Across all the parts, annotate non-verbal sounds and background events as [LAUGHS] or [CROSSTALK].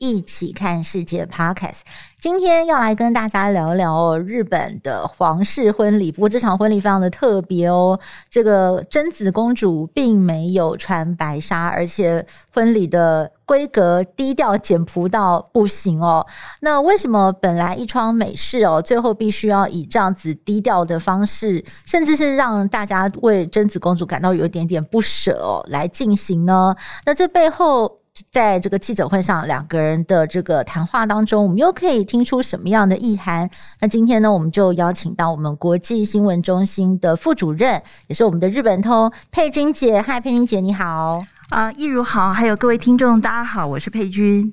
一起看世界 Podcast，今天要来跟大家聊聊，日本的皇室婚礼。不过这场婚礼非常的特别哦，这个真子公主并没有穿白纱，而且婚礼的规格低调简朴到不行哦。那为什么本来一桩美事哦，最后必须要以这样子低调的方式，甚至是让大家为真子公主感到有一点点不舍哦，来进行呢？那这背后。在这个记者会上，两个人的这个谈话当中，我们又可以听出什么样的意涵？那今天呢，我们就邀请到我们国际新闻中心的副主任，也是我们的日本通佩君姐。嗨，佩君姐，你好。啊，一如好，还有各位听众，大家好，我是佩君。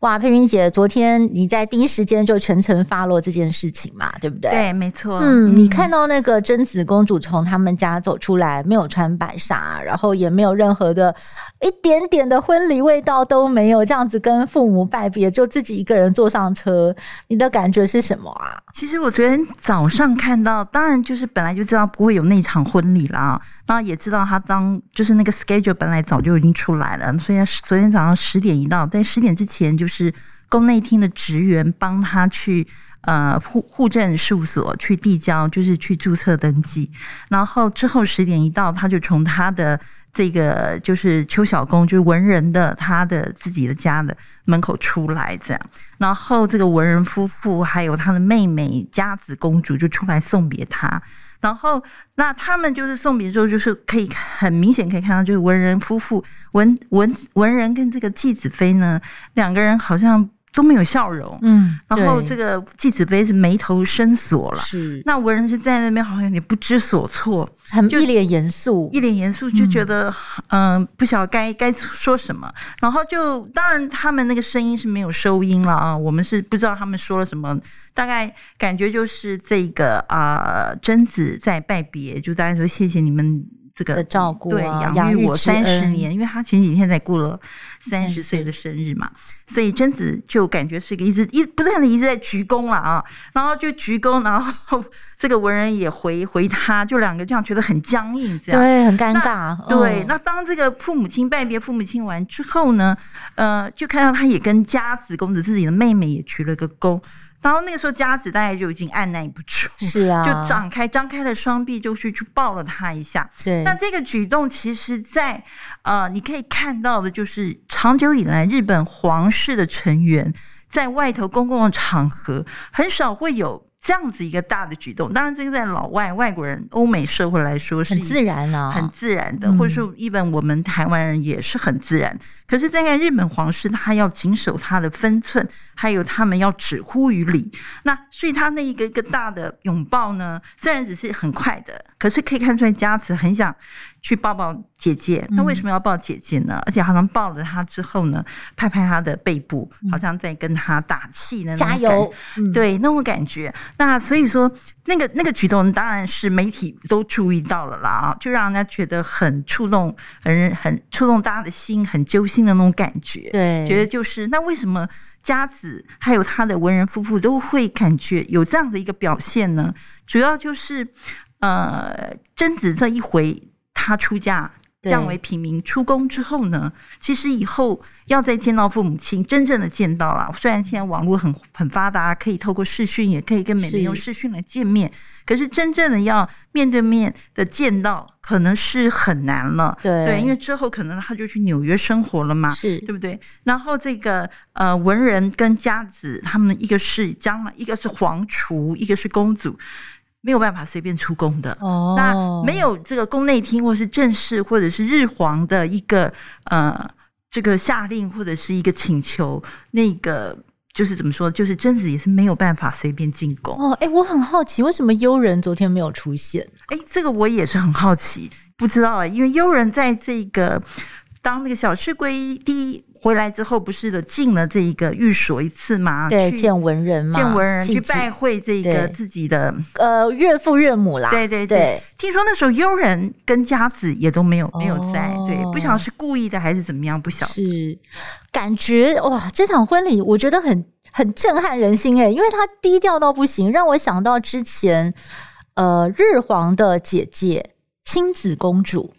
哇，佩云姐，昨天你在第一时间就全程 follow 这件事情嘛，对不对？对，没错。嗯，你看到那个贞子公主从他们家走出来，没有穿白纱，然后也没有任何的一点点的婚礼味道都没有，这样子跟父母拜别，就自己一个人坐上车，你的感觉是什么啊？其实我昨天早上看到，当然就是本来就知道不会有那场婚礼啦。然后也知道他当就是那个 schedule 本来早就已经出来了，所以昨天早上十点一到，在十点之前就是宫内厅的职员帮他去呃户户政事务所去递交，就是去注册登记。然后之后十点一到，他就从他的这个就是秋小公，就是文人的他的自己的家的门口出来，这样。然后这个文人夫妇还有他的妹妹佳子公主就出来送别他。然后，那他们就是送别之后，就是可以很明显可以看到，就是文人夫妇文文文人跟这个继子妃呢，两个人好像都没有笑容。嗯，然后这个继子妃是眉头深锁了，是那文人是在那边好像有点不知所措，很一脸严肃，一脸严肃，就觉得嗯、呃，不晓得该该说什么。然后就当然他们那个声音是没有收音了啊，我们是不知道他们说了什么。大概感觉就是这个啊、呃，贞子在拜别，就大家说谢谢你们这个的照顾、啊，对，养育我三十年，因为他前几天才过了三十岁的生日嘛，所以贞子就感觉是一个一直一不断的一直在鞠躬了啊，然后就鞠躬，然后这个文人也回 [LAUGHS] 回他，就两个这样觉得很僵硬，这样对，很尴尬。对，那当这个父母亲拜别父母亲完之后呢，呃，就看到他也跟家子公子自己的妹妹也鞠了个躬。然后那个时候，佳子大概就已经按捺不住，是啊，就张开张开了双臂，就去去抱了他一下。对，那这个举动，其实在呃，你可以看到的，就是长久以来日本皇室的成员在外头公共的场合很少会有这样子一个大的举动。当然，这个在老外外国人、欧美社会来说是很自然啊，很自然的，或者说一本我们台湾人也是很自然。可是，在日本皇室，他要谨守他的分寸，还有他们要止乎于礼。那所以，他那一个一个大的拥抱呢，虽然只是很快的，可是可以看出来佳慈很想去抱抱姐姐。那为什么要抱姐姐呢？而且好像抱了她之后呢，拍拍她的背部，好像在跟她打气呢，加油。对，那种感觉。那所以说。那个那个举动当然是媒体都注意到了啦啊，就让人家觉得很触动，很很触动大家的心，很揪心的那种感觉。对，觉得就是那为什么佳子还有他的文人夫妇都会感觉有这样的一个表现呢？主要就是呃，贞子这一回他出嫁。降为平民出宫之后呢，其实以后要再见到父母亲，真正的见到了。虽然现在网络很很发达，可以透过视讯，也可以跟美美用视讯来见面，可是真正的要面对面的见到，可能是很难了。对，对，因为之后可能他就去纽约生活了嘛，是对不对？然后这个呃文人跟家子，他们一个是将来，一个是皇储，一个是公主。没有办法随便出宫的，oh. 那没有这个宫内厅或是正式或者是日皇的一个呃这个下令或者是一个请求，那个就是怎么说，就是贞子也是没有办法随便进宫。哦，哎，我很好奇，为什么悠人昨天没有出现？哎，这个我也是很好奇，不知道啊，因为悠人在这个当那个小室圭第一回来之后不是的进了这一个寓所一次嘛？对，见文人嘛，见文人去拜会这个自己的呃岳父岳母啦。对对对，对听说那时候悠人跟佳子也都没有没有在，哦、对，不晓得是故意的还是怎么样，不晓得。是感觉哇，这场婚礼我觉得很很震撼人心诶，因为他低调到不行，让我想到之前呃日皇的姐姐亲子公主。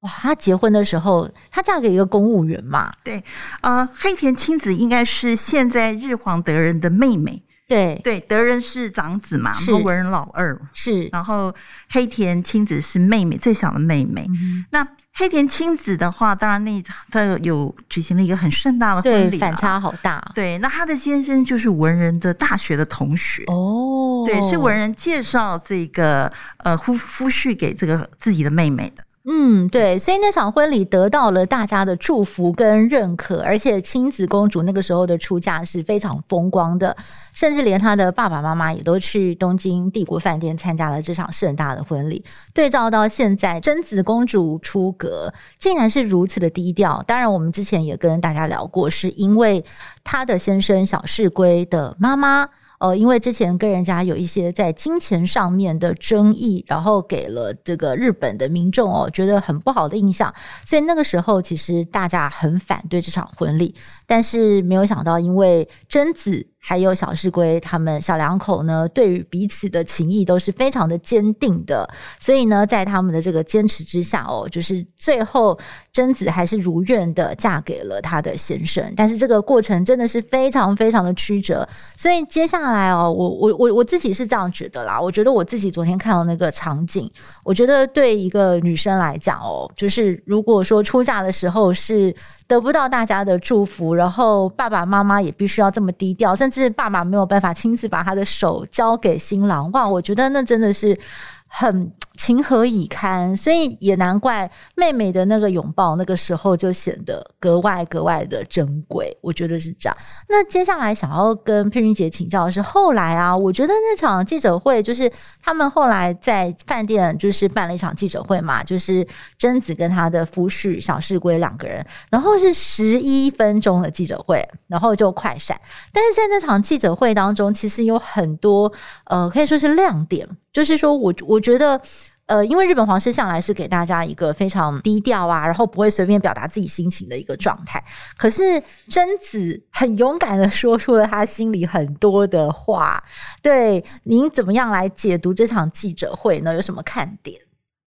哇，她结婚的时候，她嫁给一个公务员嘛？对，呃，黑田清子应该是现在日皇德仁的妹妹。对对，德仁是长子嘛，然后文仁老二是，然后黑田清子是妹妹，最小的妹妹。嗯、那黑田清子的话，当然那他有举行了一个很盛大的婚礼，反差好大。对，那她的先生就是文人的大学的同学哦，对，是文人介绍这个呃夫夫婿给这个自己的妹妹的。嗯，对，所以那场婚礼得到了大家的祝福跟认可，而且亲子公主那个时候的出嫁是非常风光的，甚至连她的爸爸妈妈也都去东京帝国饭店参加了这场盛大的婚礼。对照到现在，真子公主出阁竟然是如此的低调。当然，我们之前也跟大家聊过，是因为她的先生小室圭的妈妈。呃，因为之前跟人家有一些在金钱上面的争议，然后给了这个日本的民众哦，觉得很不好的印象，所以那个时候其实大家很反对这场婚礼，但是没有想到，因为贞子。还有小室圭他们小两口呢，对于彼此的情谊都是非常的坚定的，所以呢，在他们的这个坚持之下哦，就是最后贞子还是如愿的嫁给了他的先生，但是这个过程真的是非常非常的曲折，所以接下来哦，我我我我自己是这样觉得啦，我觉得我自己昨天看到那个场景，我觉得对一个女生来讲哦，就是如果说出嫁的时候是。得不到大家的祝福，然后爸爸妈妈也必须要这么低调，甚至爸爸没有办法亲自把他的手交给新郎。哇，我觉得那真的是很。情何以堪？所以也难怪妹妹的那个拥抱，那个时候就显得格外格外的珍贵。我觉得是这样。那接下来想要跟佩君姐请教的是，后来啊，我觉得那场记者会就是他们后来在饭店就是办了一场记者会嘛，就是贞子跟她的夫婿小室圭两个人，然后是十一分钟的记者会，然后就快闪。但是在那场记者会当中，其实有很多呃，可以说是亮点，就是说我我觉得。呃，因为日本皇室向来是给大家一个非常低调啊，然后不会随便表达自己心情的一个状态。可是贞子很勇敢的说出了他心里很多的话。对，您怎么样来解读这场记者会呢？有什么看点？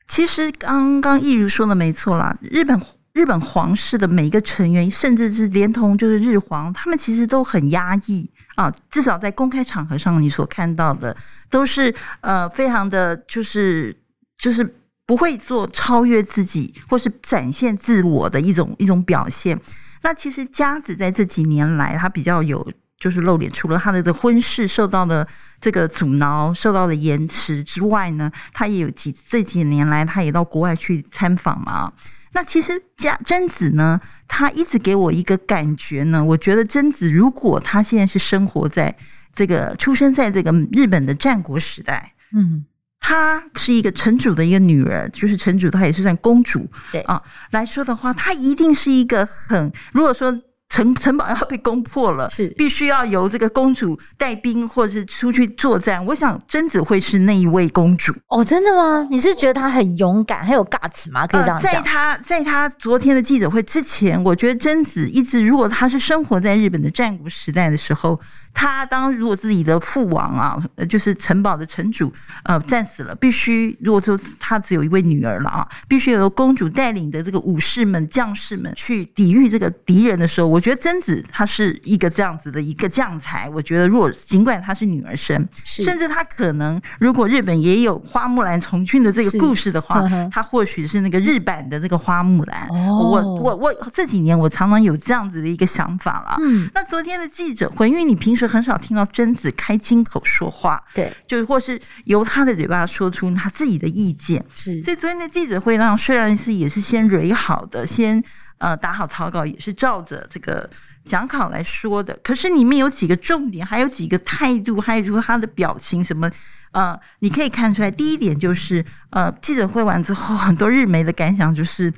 其实刚刚益如说的没错啦，日本日本皇室的每一个成员，甚至是连同就是日皇，他们其实都很压抑啊。至少在公开场合上，你所看到的都是呃，非常的就是。就是不会做超越自己或是展现自我的一种一种表现。那其实佳子在这几年来，他比较有就是露脸，除了他的婚事受到的这个阻挠、受到的延迟之外呢，他也有几这几年来，他也到国外去参访嘛。那其实佳真子呢，他一直给我一个感觉呢，我觉得真子如果他现在是生活在这个出生在这个日本的战国时代，嗯。她是一个城主的一个女儿，就是城主，她也是算公主，对啊来说的话，她一定是一个很，如果说城城堡要被攻破了，是必须要由这个公主带兵或者是出去作战。我想贞子会是那一位公主哦，真的吗？你是觉得她很勇敢，很有 guts 吗？可以这样讲。呃、在她在她昨天的记者会之前，我觉得贞子一直，如果她是生活在日本的战国时代的时候。他当如果自己的父王啊，就是城堡的城主，呃，战死了，必须如果说他只有一位女儿了啊，必须由公主带领的这个武士们、将士们去抵御这个敌人的时候，我觉得贞子她是一个这样子的一个将才。我觉得，如果尽管她是女儿身，甚至她可能如果日本也有花木兰从军的这个故事的话，她或许是那个日版的这个花木兰。我我我这几年我常常有这样子的一个想法了。嗯，那昨天的记者会，因为你平时。是很少听到贞子开金口说话，对，就是或是由他的嘴巴说出他自己的意见，是。所以昨天的记者会上，虽然是也是先蕊好的，先呃打好草稿，也是照着这个讲稿来说的，可是里面有几个重点，还有几个态度，还有他的表情什么，呃，你可以看出来。第一点就是，呃，记者会完之后，很多日媒的感想就是，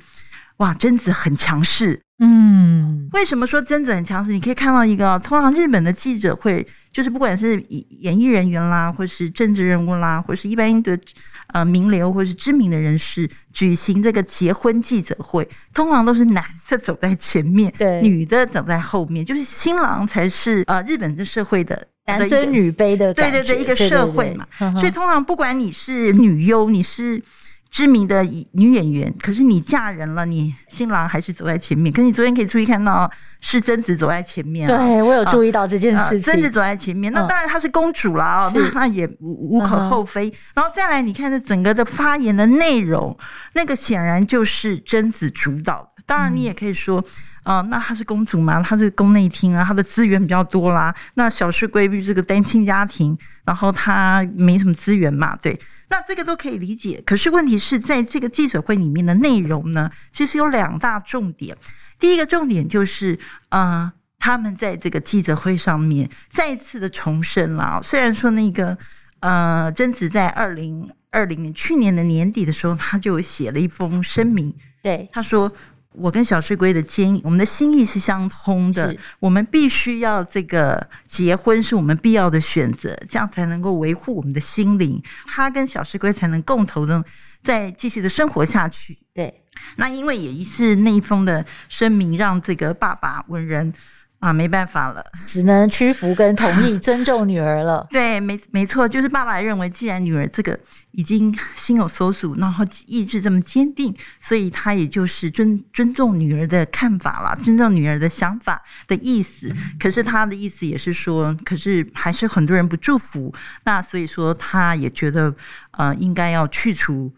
哇，贞子很强势。嗯，为什么说贞子很强势？你可以看到一个，通常日本的记者会，就是不管是演艺人员啦，或是政治人物啦，或是一般的呃名流，或是知名的人士举行这个结婚记者会，通常都是男的走在前面，对，女的走在后面，就是新郎才是呃日本这社会的男尊女卑的，对对对，一个社会嘛，对对对，所以通常不管你是女优，你是。知名的女演员，可是你嫁人了，你新郎还是走在前面。可是你昨天可以注意看到，是贞子走在前面。对，我有注意到这件事情。贞子走在前面，那当然她是公主了啊，那那也无无可厚非。然后再来，你看这整个的发言的内容，那个显然就是贞子主导的。当然，你也可以说，啊，那她是公主嘛，她是宫内厅啊，她的资源比较多啦。那小室圭比这个单亲家庭，然后她没什么资源嘛，对。那这个都可以理解，可是问题是在这个记者会里面的内容呢，其实有两大重点。第一个重点就是，呃，他们在这个记者会上面再一次的重申了。虽然说那个，呃，贞子在二零二零年去年的年底的时候，他就写了一封声明，对他说。我跟小睡龟的建议，我们的心意是相通的。我们必须要这个结婚，是我们必要的选择，这样才能够维护我们的心灵。他跟小睡龟才能共同的再继续的生活下去。对，那因为也是那一封的声明，让这个爸爸文人。啊，没办法了，只能屈服跟同意，尊重女儿了。[LAUGHS] 对，没没错，就是爸爸认为，既然女儿这个已经心有所属，然后意志这么坚定，所以他也就是尊尊重女儿的看法了，尊重女儿的想法的意思。可是他的意思也是说，可是还是很多人不祝福，那所以说他也觉得，呃，应该要去除。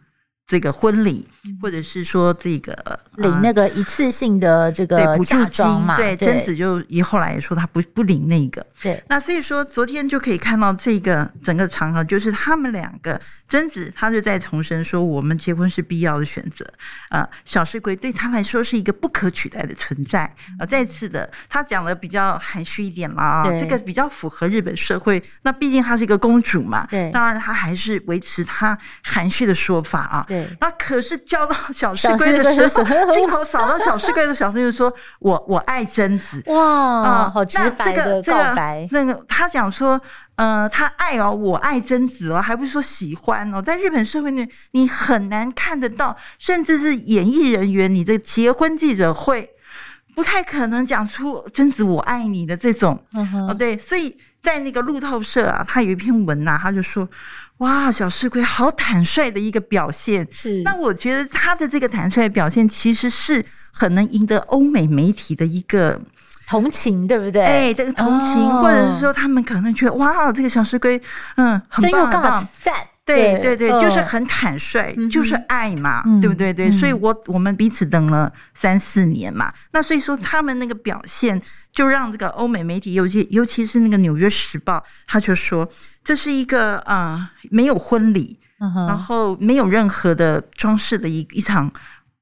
这个婚礼，或者是说这个领那个一次性的这个补助金嘛？对，贞子就以后来也说他不不领那个。对，那所以说昨天就可以看到这个整个场合，就是他们两个。贞子，他就在重申说，我们结婚是必要的选择。呃，小室圭对他来说是一个不可取代的存在。啊，再次的，他讲的比较含蓄一点了啊，这个比较符合日本社会。那毕竟她是一个公主嘛，对，当然她还是维持她含蓄的说法啊。对，那可是交到小石龟的时候，镜头扫到小石龟的小室圭就说：“我我爱贞子。”哇，啊，好直白的告白。那个他讲说。呃，他爱哦，我爱贞子哦，还不是说喜欢哦。在日本社会内，你很难看得到，甚至是演艺人员，你的结婚记者会不太可能讲出“贞子我爱你”的这种。哦，对，所以在那个路透社啊，他有一篇文呐，他就说：“哇，小室圭好坦率的一个表现。”是，那我觉得他的这个坦率表现，其实是很能赢得欧美媒体的一个。同情对不对？哎，这个同情，哦、或者是说他们可能觉得哇，这个小石龟，嗯，很棒很棒，赞，对对对，就是很坦率，嗯、就是爱嘛，嗯、对不对？对，所以我我们彼此等了三四年嘛，嗯、那所以说他们那个表现，就让这个欧美媒体，尤其尤其是那个《纽约时报》，他就说这是一个啊、呃，没有婚礼，然后没有任何的装饰的一一场。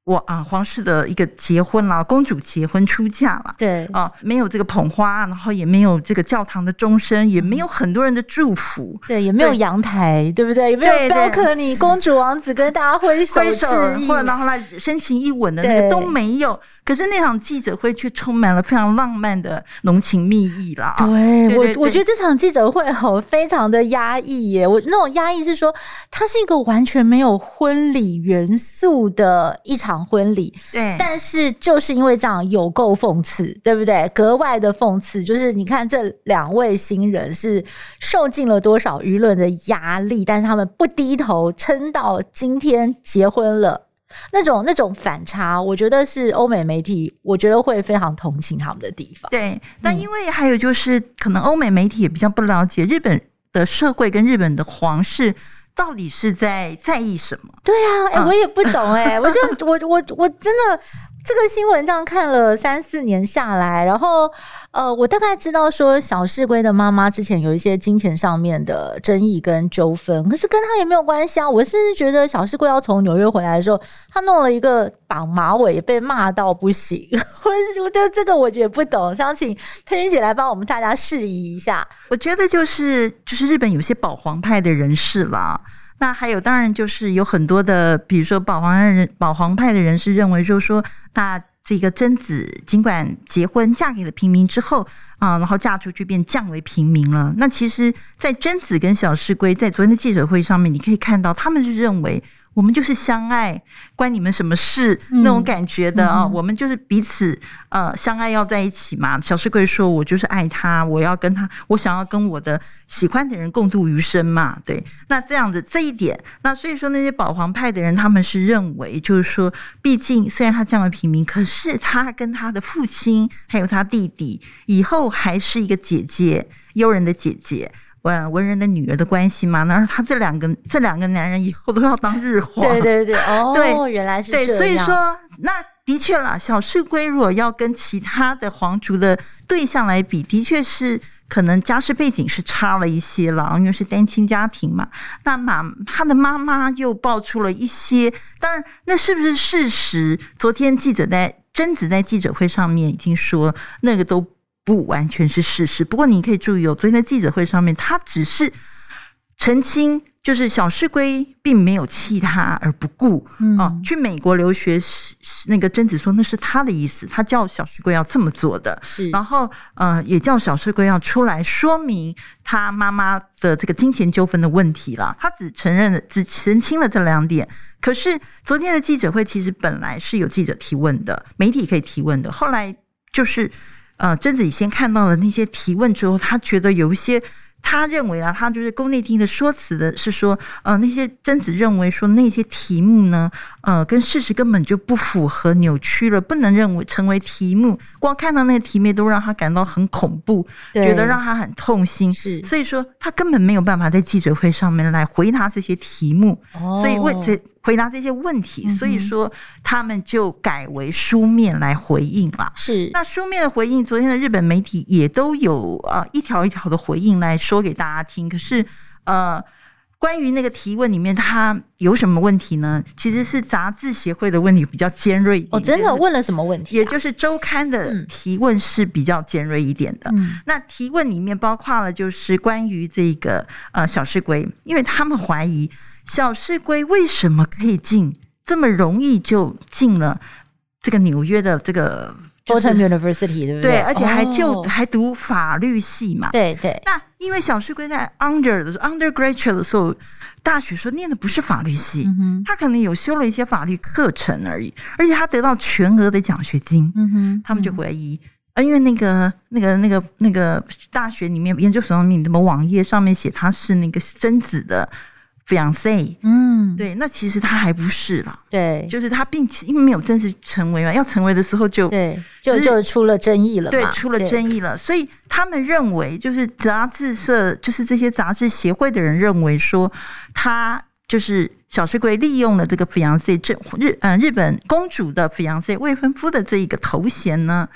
我啊，皇室的一个结婚啦，公主结婚出嫁了，对。啊，没有这个捧花，然后也没有这个教堂的钟声，也没有很多人的祝福，对，也没有阳台，对，对不对？也没有 balcony，公主王子跟大家挥手挥手，或者然后来深情一吻的那个都没有。可是那场记者会却充满了非常浪漫的浓情蜜意啦。对，我我觉得这场记者会好非常的压抑耶。我那种压抑是说，它是一个完全没有婚礼元素的一场婚礼。对，但是就是因为这样有够讽刺，对不对？格外的讽刺，就是你看这两位新人是受尽了多少舆论的压力，但是他们不低头，撑到今天结婚了。那种那种反差，我觉得是欧美媒体，我觉得会非常同情他们的地方。对，那因为还有就是，嗯、可能欧美媒体也比较不了解日本的社会跟日本的皇室到底是在在意什么。对啊，哎、欸，我也不懂哎、欸，我就我我我真的。这个新闻这样看了三四年下来，然后呃，我大概知道说小室圭的妈妈之前有一些金钱上面的争议跟纠纷，可是跟他也没有关系啊。我甚至觉得小室圭要从纽约回来的时候，他弄了一个绑马尾，被骂到不行。[LAUGHS] 我我觉得这个我也不懂，想请佩君姐来帮我们大家释疑一下。我觉得就是就是日本有些保皇派的人士啦。那还有，当然就是有很多的，比如说保皇人、保皇派的人士认为，就是说，那这个贞子尽管结婚嫁给了平民之后啊，然后嫁出去便降为平民了。那其实，在贞子跟小室圭在昨天的记者会上面，你可以看到，他们是认为。我们就是相爱，关你们什么事？那种感觉的啊、我们就是彼此呃相爱要在一起嘛。小室圭说：“我就是爱他，我要跟他，我想要跟我的喜欢的人共度余生嘛。”对，那这样子这一点，那所以说那些保皇派的人，他们是认为，就是说，毕竟虽然他降为平民，可是他跟他的父亲还有他弟弟以后还是一个姐姐，悠人的姐姐。文文人的女儿的关系嘛，那他这两个这两个男人以后都要当日皇。对对对，[LAUGHS] 哦，对，原来是这样。对，所以说那的确啦，小室圭如果要跟其他的皇族的对象来比，的确是可能家世背景是差了一些了，因为是单亲家庭嘛。那妈他的妈妈又爆出了一些，当然那是不是事实？昨天记者在贞子在记者会上面已经说那个都。不完全是事实，不过你可以注意哦，昨天的记者会上面，他只是澄清，就是小室圭并没有弃他而不顾。嗯，哦，去美国留学是那个贞子说那是他的意思，他叫小室圭要这么做的。是，然后呃，也叫小室圭要出来说明他妈妈的这个金钱纠纷的问题了。他只承认了，只澄清了这两点。可是昨天的记者会其实本来是有记者提问的，媒体可以提问的，后来就是。呃，贞子先看到了那些提问之后，他觉得有一些，他认为啊，他就是宫内厅的说辞的是说，呃，那些贞子认为说那些题目呢，呃，跟事实根本就不符合，扭曲了，不能认为成为题目。光看到那个题目都让他感到很恐怖，觉得让他很痛心。是，所以说他根本没有办法在记者会上面来回答这些题目。哦，所以为这回答这些问题，所以说他们就改为书面来回应了。是，那书面的回应，昨天的日本媒体也都有啊一条一条的回应来说给大家听。可是呃。关于那个提问里面，他有什么问题呢？其实是杂志协会的问题比较尖锐一点。我、哦、真的问了什么问题、啊？也就是周刊的提问是比较尖锐一点的。嗯、那提问里面包括了就是关于这个呃小市龟，因为他们怀疑小市龟为什么可以进这么容易就进了这个纽约的这个。Fordham University 对不对？对，而且还就、oh. 还读法律系嘛。对对。那因为小旭哥在 under 的时候 undergraduate 的时候，大学说念的不是法律系，嗯，他可能有修了一些法律课程而已，而且他得到全额的奖学金。嗯哼，他们就怀疑，啊，因为那个那个那个那个大学里面研究所上面，什么网页上面写他是那个贞子的。fiance，嗯，对，那其实他还不是啦，对，就是他并且因为没有正式成为嘛，要成为的时候就对，就就出了争议了，对，出了争议了，所以他们认为，就是杂志社，就是这些杂志协会的人认为说，他就是小水鬼利用了这个 fiance 正日嗯日本公主的 fiance 未婚夫的这一个头衔呢。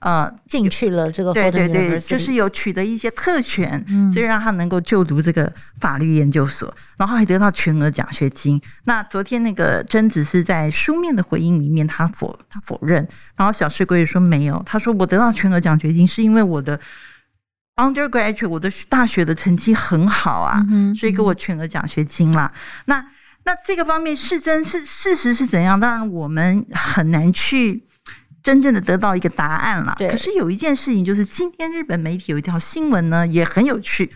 呃，进去了这个对对对，就是有取得一些特权，嗯，所以让他能够就读这个法律研究所，然后还得到全额奖学金。那昨天那个贞子是在书面的回应里面，他否他否认，然后小室圭也说没有，他说我得到全额奖学金是因为我的 undergraduate 我的大学的成绩很好啊，嗯，所以给我全额奖学金啦。那那这个方面是真是事实是怎样？当然我们很难去。真正的得到一个答案了。可是有一件事情，就是今天日本媒体有一条新闻呢，也很有趣。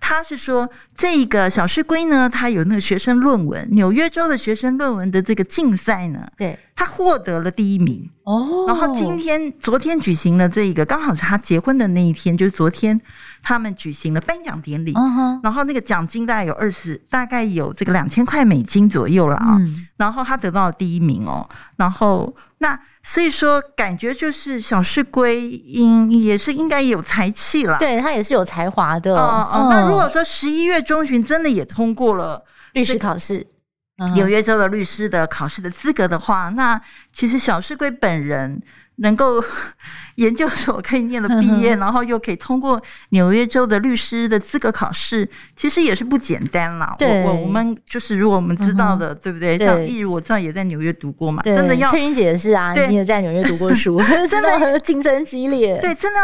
他是说，这个小师龟呢，他有那个学生论文，纽约州的学生论文的这个竞赛呢，对，他获得了第一名。哦，然后今天、昨天举行了这个，刚好是他结婚的那一天，就是昨天。他们举行了颁奖典礼，uh-huh. 然后那个奖金大概有二十，大概有这个两千块美金左右了啊、嗯。然后他得到了第一名哦。然后那所以说，感觉就是小室圭应也是应该有才气了，对他也是有才华的。哦哦。那如果说十一月中旬真的也通过了律师考试，纽约州的律师的考试的资格的话，那其实小室圭本人。能够研究所可以念了毕业，然后又可以通过纽约州的律师的资格考试，其实也是不简单啦。我，我我们就是如果我们知道的，嗯、对不对？像例如我知道也在纽约读过嘛，真的要佩云姐也是啊，你也在纽约读过书，[LAUGHS] 真的 [LAUGHS] 竞争激烈。对，真的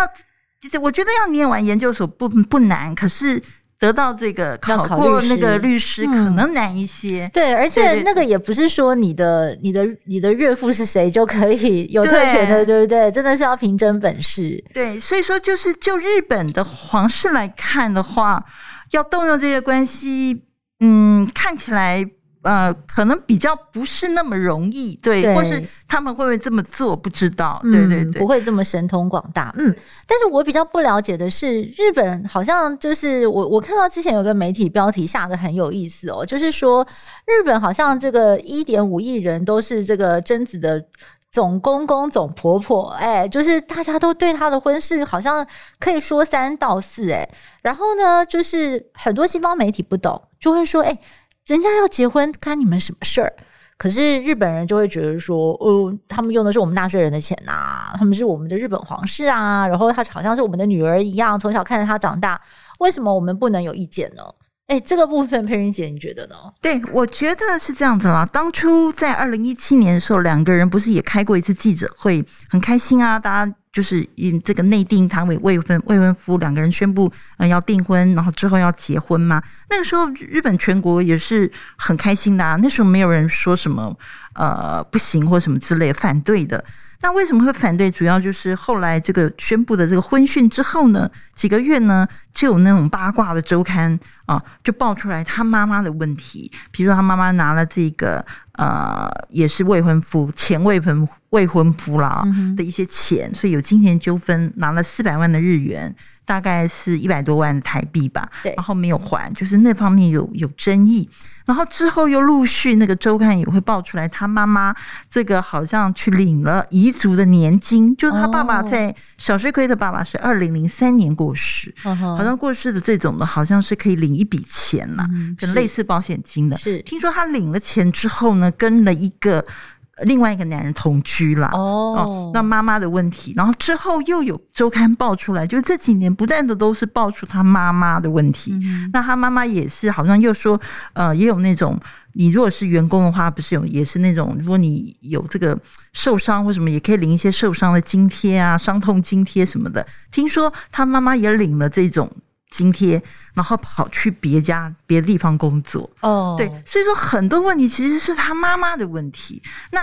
要，我觉得要念完研究所不不难，可是得到这个考过那个律师可能难一些。嗯、对，而且那个也不是说你的、你的、你的岳父是谁就可以有特权的，对，对不对？真的是要凭真本事。对，所以说就是就日本的皇室来看的话，要动用这些关系，嗯，看起来。呃，可能比较不是那么容易，对，对或是他们会不会这么做，不知道，对对对，不会这么神通广大，嗯。但是我比较不了解的是，日本好像就是我我看到之前有个媒体标题下的很有意思哦，就是说日本好像这个一点五亿人都是这个贞子的总公公、总婆婆，哎，就是大家都对他的婚事好像可以说三道四，哎，然后呢，就是很多西方媒体不懂，就会说，哎。人家要结婚，干你们什么事儿？可是日本人就会觉得说，哦，他们用的是我们纳税人的钱呐、他们是我们的日本皇室啊，然后他好像是我们的女儿一样，从小看着他长大，为什么我们不能有意见呢？哎，这个部分佩云姐你觉得呢？对，我觉得是这样子啦。当初在二零一七年的时候，两个人不是也开过一次记者会，很开心啊，大家。就是因这个内定他为未婚未婚夫两个人宣布嗯要订婚，然后之后要结婚嘛。那个时候日本全国也是很开心的啊。那时候没有人说什么呃不行或什么之类反对的。那为什么会反对？主要就是后来这个宣布的这个婚讯之后呢，几个月呢就有那种八卦的周刊啊，就爆出来他妈妈的问题，比如说他妈妈拿了这个。呃，也是未婚夫，前未婚未婚夫啦的一些钱，嗯、所以有金钱纠纷，拿了四百万的日元，大概是一百多万台币吧。对，然后没有还，就是那方面有有争议。然后之后又陆续那个周刊也会爆出来，他妈妈这个好像去领了遗族的年金，就是他爸爸在小室圭的爸爸是二零零三年过世，哦、好像过世的这种的，好像是可以领一笔钱嘛，跟、嗯、类似保险金的。是听说他领了钱之后呢，跟了一个。另外一个男人同居了哦，哦，那妈妈的问题，然后之后又有周刊爆出来，就是这几年不断的都是爆出他妈妈的问题。嗯、那他妈妈也是好像又说，呃，也有那种，你如果是员工的话，不是有也是那种，如果你有这个受伤或什么，也可以领一些受伤的津贴啊，伤痛津贴什么的。听说他妈妈也领了这种津贴。然后跑去别家别的地方工作哦，对，所以说很多问题其实是他妈妈的问题。那。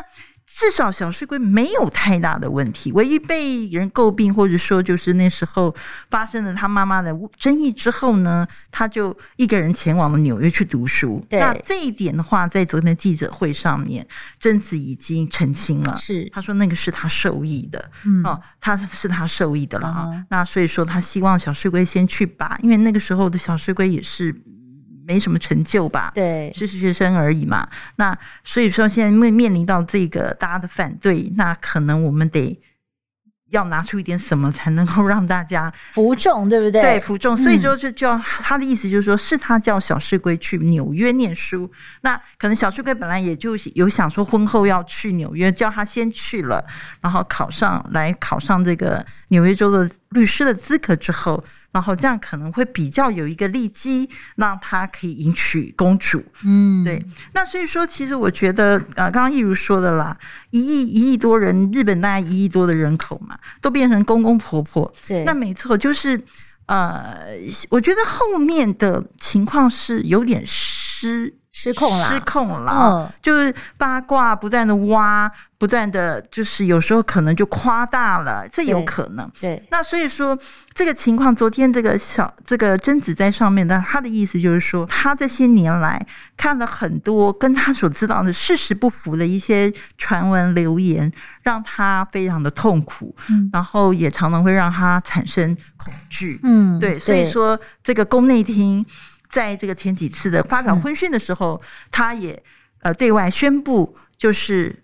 至少小室圭没有太大的问题，唯一被人诟病或者说就是那时候发生了他妈妈的争议之后呢，他就一个人前往了纽约去读书。那这一点的话，在昨天的记者会上面，贞子已经澄清了，是他说那个是他受益的，嗯，哦，他是他受益的了啊。嗯，那所以说他希望小室圭先去吧，因为那个时候的小室圭也是。没什么成就吧？对，是学生而已嘛。那所以说，现在因为面临到这个大家的反对，那可能我们得要拿出一点什么，才能够让大家服众，对不对？对，服众。所以说，就叫他的意思就是说，是他叫小室圭去纽约念书。那可能小室圭本来也就有想说，婚后要去纽约，叫他先去了，然后考上来考上这个纽约州的律师的资格之后。然后这样可能会比较有一个利基，让他可以迎娶公主。嗯，对。那所以说，其实我觉得，呃，刚刚一如说的啦，一亿一亿多人，日本大概一亿多的人口嘛，都变成公公婆婆。对，那没错，就是呃，我觉得后面的情况是有点失。失控了，失控了，嗯、就是八卦不断的挖，不断的就是有时候可能就夸大了，这有可能。对，对，那所以说这个情况，昨天这个小这个贞子在上面，的他的意思就是说，他这些年来看了很多跟他所知道的事实不符的一些传闻流言，让他非常的痛苦，嗯，然后也常常会让他产生恐惧，嗯，对，所以说这个宫内厅。在这个前几次的发表婚讯的时候，嗯、他也呃对外宣布，就是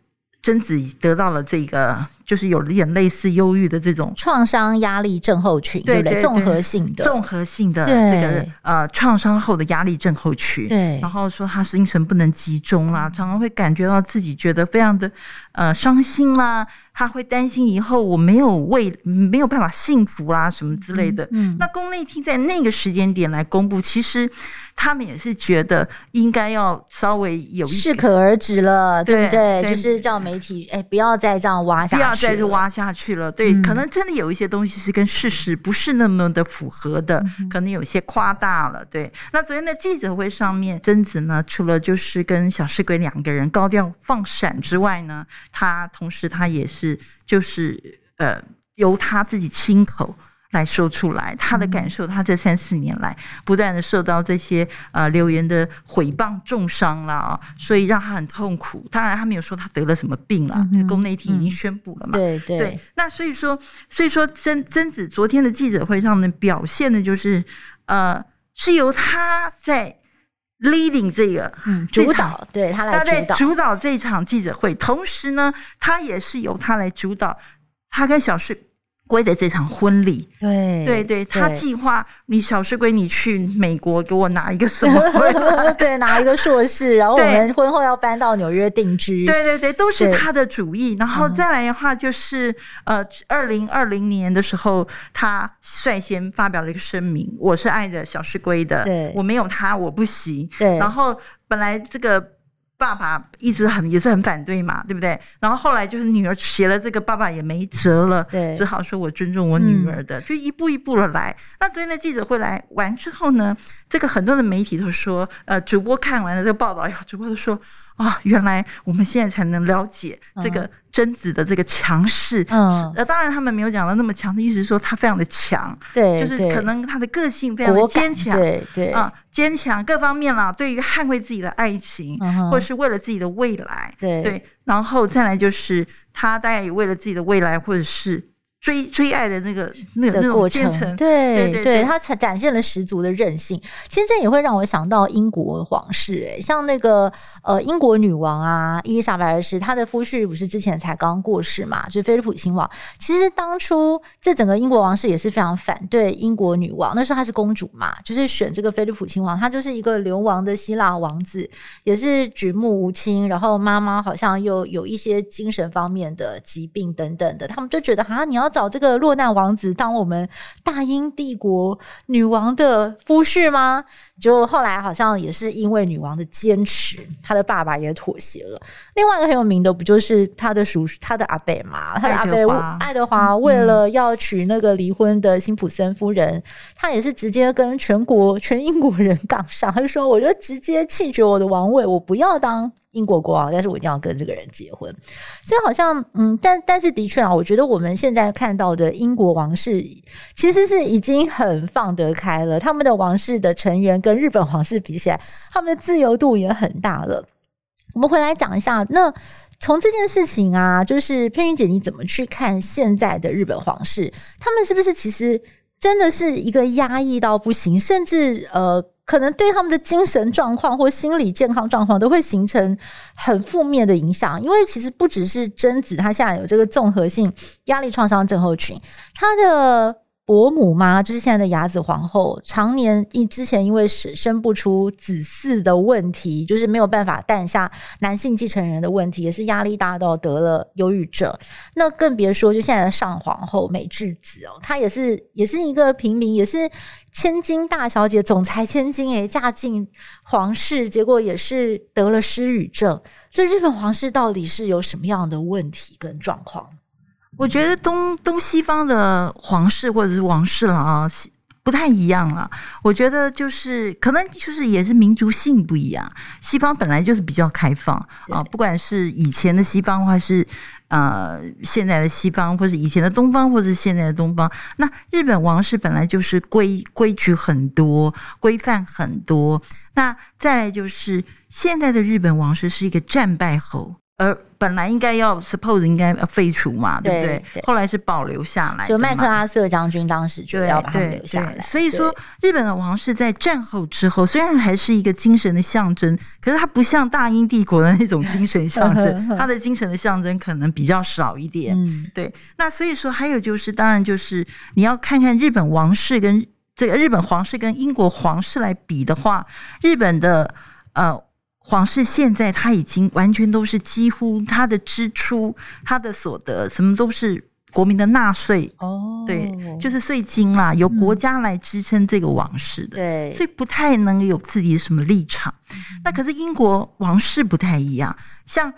贞子得到了这个，就是有点类似忧郁的这种创伤压力症候群，对对，对，综合性的综合性的这个呃创伤后的压力症候群。对，然后说他精神不能集中啦，常常会感觉到自己觉得非常的呃伤心啦。他会担心以后我没有为没有办法幸福啦、啊、什么之类的。嗯，嗯，那宫内厅在那个时间点来公布，其实他们也是觉得应该要稍微有一适可而止了，对不对？对，就是叫媒体哎，不要再这样挖下去，不要再挖下去了。对，嗯、可能真的有一些东西是跟事实不是那么的符合的，嗯、可能有些夸大了。对，那昨天的记者会上面，曾子呢，除了就是跟小石鬼两个人高调放闪之外呢，他同时他也是就是呃，由他自己亲口。来说出来他的感受，他这三四年来不断的受到这些呃留言的毁谤重伤了啊，所以让他很痛苦。当然他没有说他得了什么病了，嗯、宫内厅已经宣布了嘛。对对，对。那所以说，所以说曾曾子昨天的记者会上呢，表现的就是呃是由他在 leading 这个嗯主导，对他来主导，他在主导这场记者会，同时呢，他也是由他来主导，他跟小室圭的这场婚礼，对对对，他计划你小室圭你去美国给我拿一个什么回来？[LAUGHS] 对，拿一个硕士，[LAUGHS] 然后我们婚后要搬到纽约定居。对对对，都是他的主意。然后再来的话，就是呃，二零二零年的时候，他率先发表了一个声明：“我是爱的小室圭的，对，我没有他我不行。”对，然后本来这个。爸爸一直很也是很反对嘛，对不对？然后后来就是女儿写了这个，爸爸也没辙了，对，只好说我尊重我女儿的，嗯、就一步一步的来。那昨天的记者会来完之后呢，这个很多的媒体都说，呃，主播看完了这个报道以后，主播都说。啊、哦，原来我们现在才能了解这个贞子的这个强势。嗯，呃，当然他们没有讲到那么强的意思，是说他非常的强，对，就是可能他的个性非常的坚强，对对。啊，坚强各方面啦，对于捍卫自己的爱情，嗯、或者是为了自己的未来，对。对，然后再来就是他大概也为了自己的未来，或者是。追追爱的那个那个那种过程，对对对，他才展现了十足的韧性。其实这也会让我想到英国皇室，哎，像那个呃英国女王啊伊丽莎白二世，她的夫婿不是之前才刚过世嘛，就是菲利普亲王。其实当初这整个英国王室也是非常反对英国女王，那时候她是公主嘛，就是选这个菲利普亲王，他就是一个流亡的希腊王子，也是举目无亲，然后妈妈好像又有一些精神方面的疾病等等的，他们就觉得啊，你要。找这个落难王子当我们大英帝国女王的夫婿吗？就后来好像也是因为女王的坚持，他的爸爸也妥协了。另外一个很有名的不就是他的叔叔，他的阿伯嘛？他的阿伯爱德华为了要娶那个离婚的辛普森夫人，嗯、他也是直接跟全国全英国人杠上，他就说：“我就直接弃绝我的王位，我不要当。”英国国王，但是我一定要跟这个人结婚，所以好像嗯，但但是的确啊，我觉得我们现在看到的英国王室其实是已经很放得开了，他们的王室的成员跟日本皇室比起来，他们的自由度也很大了。我们回来讲一下，那从这件事情啊，就是佩云姐你怎么去看现在的日本皇室？他们是不是其实真的是一个压抑到不行，甚至呃。可能对他们的精神状况或心理健康状况都会形成很负面的影响，因为其实不只是贞子，她现在有这个综合性压力创伤症候群，她的。伯母嘛，就是现在的雅子皇后，常年因之前因为是生不出子嗣的问题，就是没有办法诞下男性继承人的问题，也是压力大到得了忧郁症。那更别说就现在的上皇后美智子哦，她也是也是一个平民，也是千金大小姐，总裁千金诶，嫁进皇室，结果也是得了失语症。所以日本皇室到底是有什么样的问题跟状况？我觉得东东西方的皇室或者是王室了啊，不太一样了。我觉得就是可能就是也是民族性不一样。西方本来就是比较开放啊，不管是以前的西方，还是呃现在的西方，或是以前的东方，或是现在的东方。那日本王室本来就是规规矩很多，规范很多。那再来就是现在的日本王室是一个战败侯。而本来应该要 suppose 应该要废除嘛，对不对？对，后来是保留下来，就麦克阿瑟将军当时就要把它留下来。所以说，日本的王室在战后之后，虽然还是一个精神的象征，可是它不像大英帝国的那种精神象征，[LAUGHS] 它的精神的象征可能比较少一点。嗯，对。那所以说，还有就是，当然就是你要看看日本王室跟这个日本皇室跟英国皇室来比的话，日本的呃。皇室现在他已经完全都是几乎他的支出、他的所得什么都是国民的纳税哦，对，就是税金啦，由国家来支撑这个王室的，对，所以不太能有自己的什么立场。那可是英国王室不太一样，像。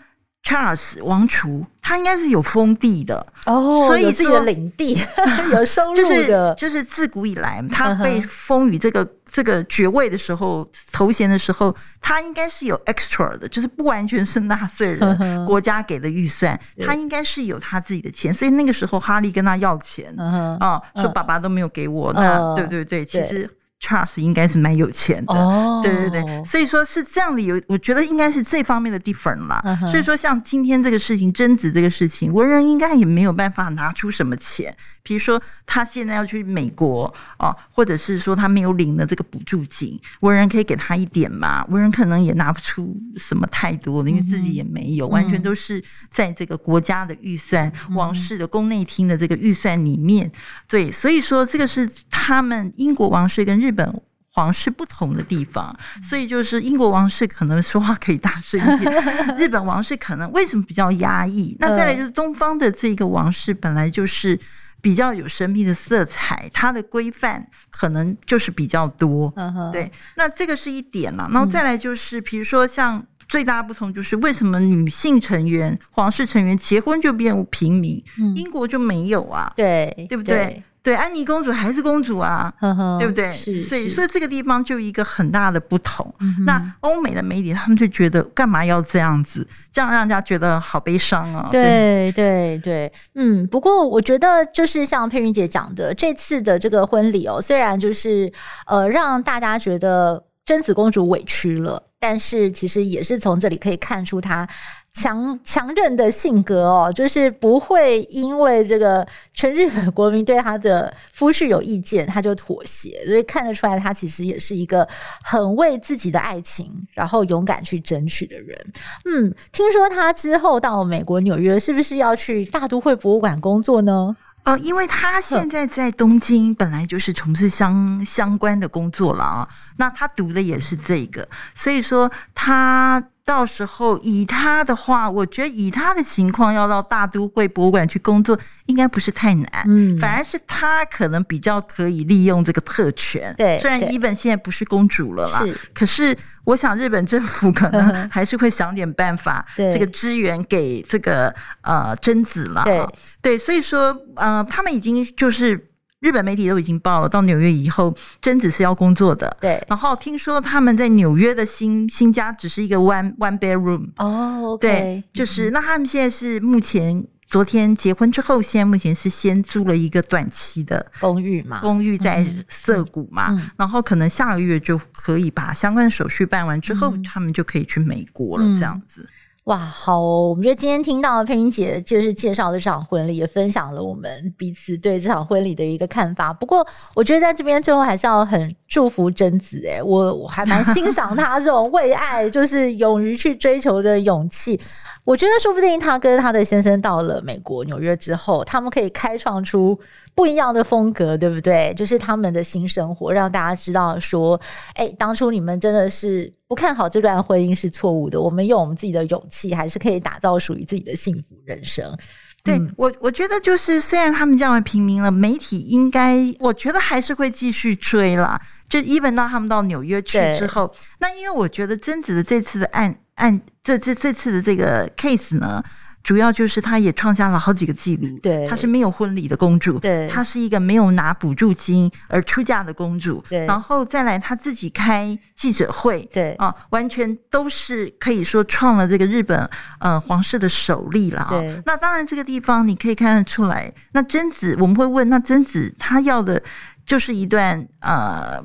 Charles 王储，他应该是有封地的哦，所以有自己的领地，[LAUGHS] [LAUGHS] 有收入的。就是就是自古以来，他被封于这个这个爵位的时候，头衔的时候，他应该是有 extra 的，就是不完全是纳税人国家给的预算，他应该是有他自己的钱。所以那个时候，哈利跟他要钱啊，说爸爸都没有给我，那对对对，其实。Charles 应该是蛮有钱的，哦、对对对，所以说是这样的，有我觉得应该是这方面的 different 啦。Uh huh. 所以说像今天这个事情，贞子这个事情，文人应该也没有办法拿出什么钱。比如说他现在要去美国啊，或者是说他没有领的这个补助金，文人可以给他一点嘛？文人可能也拿不出什么太多的，因为自己也没有，完全都是在这个国家的预算、王室的宫内厅的这个预算里面。对，所以说这个是他们英国王室跟日本皇室不同的地方，所以就是英国王室可能说话可以大声一点，[LAUGHS] 日本王室可能为什么比较压抑？那再来就是东方的这个王室本来就是比较有神秘的色彩，它的规范可能就是比较多。对，那这个是一点了。然后再来就是，比如说像最大的不同就是为什么女性成员、皇室成员结婚就变平民，英国就没有啊？对，对不对？对，安妮公主还是公主啊，呵呵对不对？是，所以，所以这个地方就一个很大的不同。嗯、那欧美的媒体他们就觉得，干嘛要这样子？这样让人家觉得好悲伤啊！对，对，对，嗯。不过，我觉得就是像佩云姐讲的，这次的这个婚礼哦，虽然就是呃，让大家觉得贞子公主委屈了，但是其实也是从这里可以看出他。强强韧的性格哦，就是不会因为这个全日本国民对他的夫婿有意见，他就妥协。所以看得出来，他其实也是一个很为自己的爱情，然后勇敢去争取的人。嗯，听说他之后到美国纽约，是不是要去大都会博物馆工作呢？呃，因为他现在在东京，本来就是从事相相关的工作了啊。那他读的也是这个，所以说他。到时候以他的话，我觉得以他的情况要到大都会博物馆去工作，应该不是太难。嗯，反而是他可能比较可以利用这个特权。对，虽然伊本现在不是公主了啦，是，可是我想日本政府 [LAUGHS] 可能还是会想点办法，这个支援给这个呃贞子了。对，对，所以说呃，他们已经就是。日本媒体都已经报了，到纽约以后，贞子是要工作的。对，然后听说他们在纽约的新新家只是一个 one one bedroom。哦，okay，对，就是那他们现在是目前昨天结婚之后，现在目前是先租了一个短期的公寓嘛，公寓在涩谷嘛，然后可能下个月就可以把相关的手续办完之后，嗯、他们就可以去美国了，这样子。嗯哇，好哦！我们觉得今天听到佩君姐就是介绍这场婚礼，也分享了我们彼此对这场婚礼的一个看法。不过，我觉得在这边最后还是要很祝福贞子。诶，我我还蛮欣赏她这种为爱就是勇于去追求的勇气。我觉得说不定他跟他的先生到了美国纽约之后，他们可以开创出。不一样的风格，对不对？就是他们的新生活，让大家知道说，哎，当初你们真的是不看好这段婚姻是错误的。我们用我们自己的勇气，还是可以打造属于自己的幸福人生。对、嗯、我，我觉得就是虽然他们这样平民了，媒体应该，我觉得还是会继续追啦。就 even 到他们到纽约去之后，那因为我觉得贞子的这次的案案，这这这次的这个 case 呢。主要就是她也创下了好几个记录，对，她是没有婚礼的公主，对，她是一个没有拿补助金而出嫁的公主，对，然后再来她自己开记者会，对啊，完全都是可以说创了这个日本呃皇室的首例了啊。那当然这个地方你可以看得出来，那贞子我们会问，那贞子她要的就是一段呃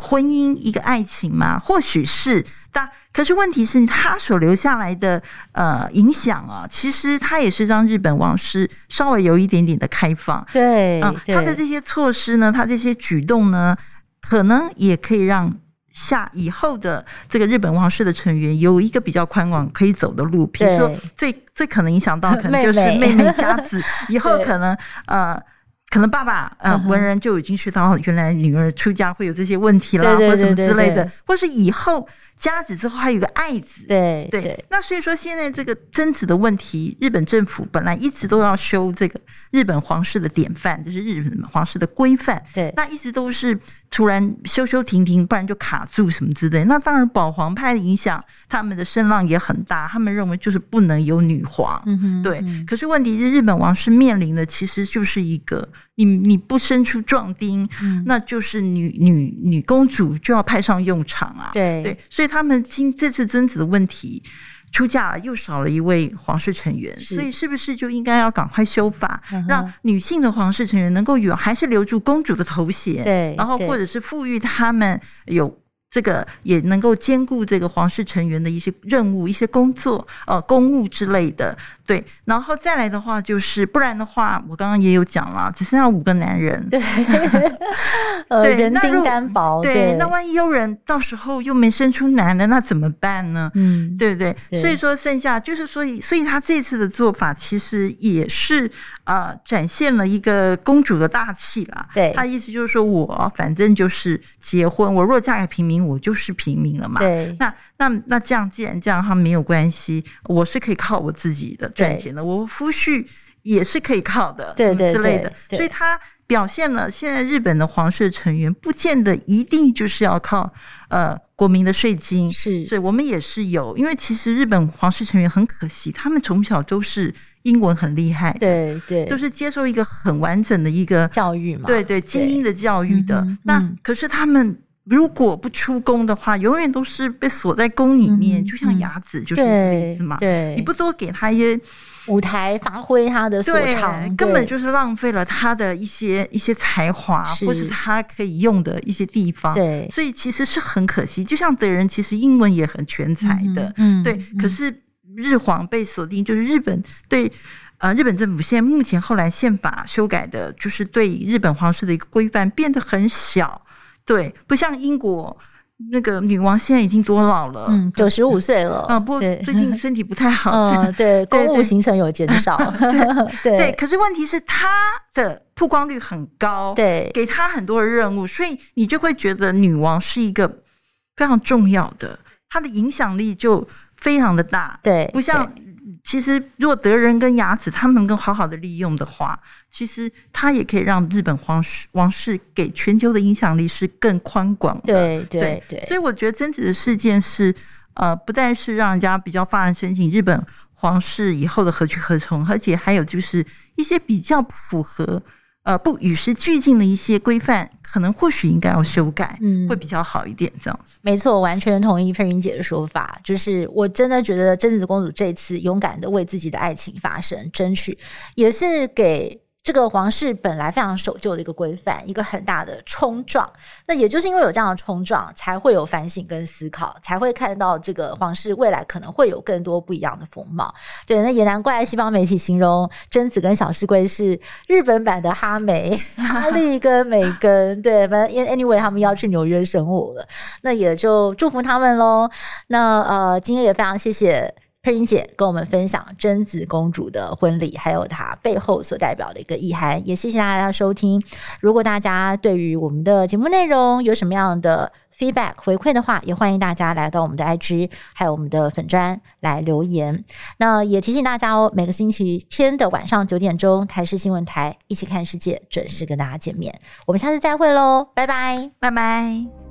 婚姻一个爱情吗？或许是。但可是问题是，他所留下来的呃影响啊，其实他也是让日本王室稍微有一点点的开放。对，啊，他的这些措施呢，他这些举动呢，可能也可以让下以后的这个日本王室的成员有一个比较宽广可以走的路。比如说最，最最可能影响到，可能 [LAUGHS] 就是妹妹家子 [LAUGHS] 以后可能呃。可能爸爸呃文人就已经知道原来女儿出家会有这些问题啦，或者什么之类的，或是以后家子之后还有个爱子，对对，对。那所以说现在这个贞子的问题，日本政府本来一直都要修这个日本皇室的典范，就是日本皇室的规范，对，那一直都是突然修修停停，不然就卡住什么之类。那当然保皇派的影响，他们的声浪也很大，他们认为就是不能有女皇，对。可是问题是日本王室面临的其实就是一个。你你不生出壮丁，嗯，那就是女女女公主就要派上用场啊。对对，所以他们今这次贞子的问题出嫁了，又少了一位皇室成员，所以是不是就应该要赶快修法，嗯，让女性的皇室成员能够有还是留住公主的头衔？对，然后或者是赋予他们有。这个也能够兼顾这个皇室成员的一些任务、一些工作、呃，公务之类的，对。然后再来的话，就是不然的话，我刚刚也有讲了，只剩下五个男人，对，[LAUGHS] 呃、[LAUGHS] 对，人丁单薄，对，对。那万一有人到时候又没生出男的，那怎么办呢？嗯，对不对，对？所以说剩下就是，所以，所以他这次的做法其实也是。啊、呃，展现了一个公主的大气啦。对，他意思就是说我反正就是结婚，我若嫁给平民，我就是平民了嘛。对，那那那这样，既然这样，他没有关系，我是可以靠我自己的赚钱的，我夫婿也是可以靠的，对对对，之类的。所以他表现了现在日本的皇室成员不见得一定就是要靠呃国民的税金，是，所以我们也是有，因为其实日本皇室成员很可惜，他们从小都是。英文很厉害，对对，都是接受一个很完整的一个教育嘛，对对，精英的教育的。嗯、那可是他们如果不出宫的话，永远都是被锁在宫里面，嗯、就像雅子就是一个例子嘛。对，你不多给他一些舞台发挥他的所长，根本就是浪费了他的一些一些才华，或是他可以用的一些地方。对，所以其实是很可惜。就像德仁，其实英文也很全才的，嗯，对，嗯、可是。日皇被锁定，就是日本对，呃，日本政府现在目前后来宪法修改的，就是对日本皇室的一个规范变得很小，对，不像英国那个女王现在已经多老了，嗯，九十五岁了，啊，不过最近 [LAUGHS] 身体不太好，嗯，对，公务行程有减少 [LAUGHS] [LAUGHS] 对，对，可是问题是她的曝光率很高，对，给她很多的任务，所以你就会觉得女王是一个非常重要的，她的影响力就。非常的大，对，不像其实如果德仁跟雅子他们能够好好的利用的话，其实它也可以让日本皇室王室给全球的影响力是更宽广的，对对对。所以我觉得贞子的事件是呃，不但是让人家比较发人深省日本皇室以后的何去何从，而且还有就是一些比较不符合。呃，不与时俱进的一些规范，可能或许应该要修改，嗯，会比较好一点。这样子，没错，我完全同意佩云姐的说法。就是我真的觉得贞子公主这次勇敢的为自己的爱情发声、争取，也是给。这个皇室本来非常守旧的一个规范，一个很大的冲撞。那也就是因为有这样的冲撞，才会有反省跟思考，才会看到这个皇室未来可能会有更多不一样的风貌。对，那也难怪西方媒体形容贞子跟小室圭是日本版的哈梅、[LAUGHS] 哈利跟梅根。对，反正 anyway 他们要去纽约生活了，那也就祝福他们喽。那呃，今天也非常谢谢。佩云姐跟我们分享贞子公主的婚礼，还有她背后所代表的一个意涵，也谢谢大家收听。如果大家对于我们的节目内容有什么样的 feedback 回馈的话，也欢迎大家来到我们的 IG，还有我们的粉专来留言。那也提醒大家哦，每个星期天的晚上九点钟，台视新闻台一起看世界准时跟大家见面。我们下次再会喽，拜拜，拜拜。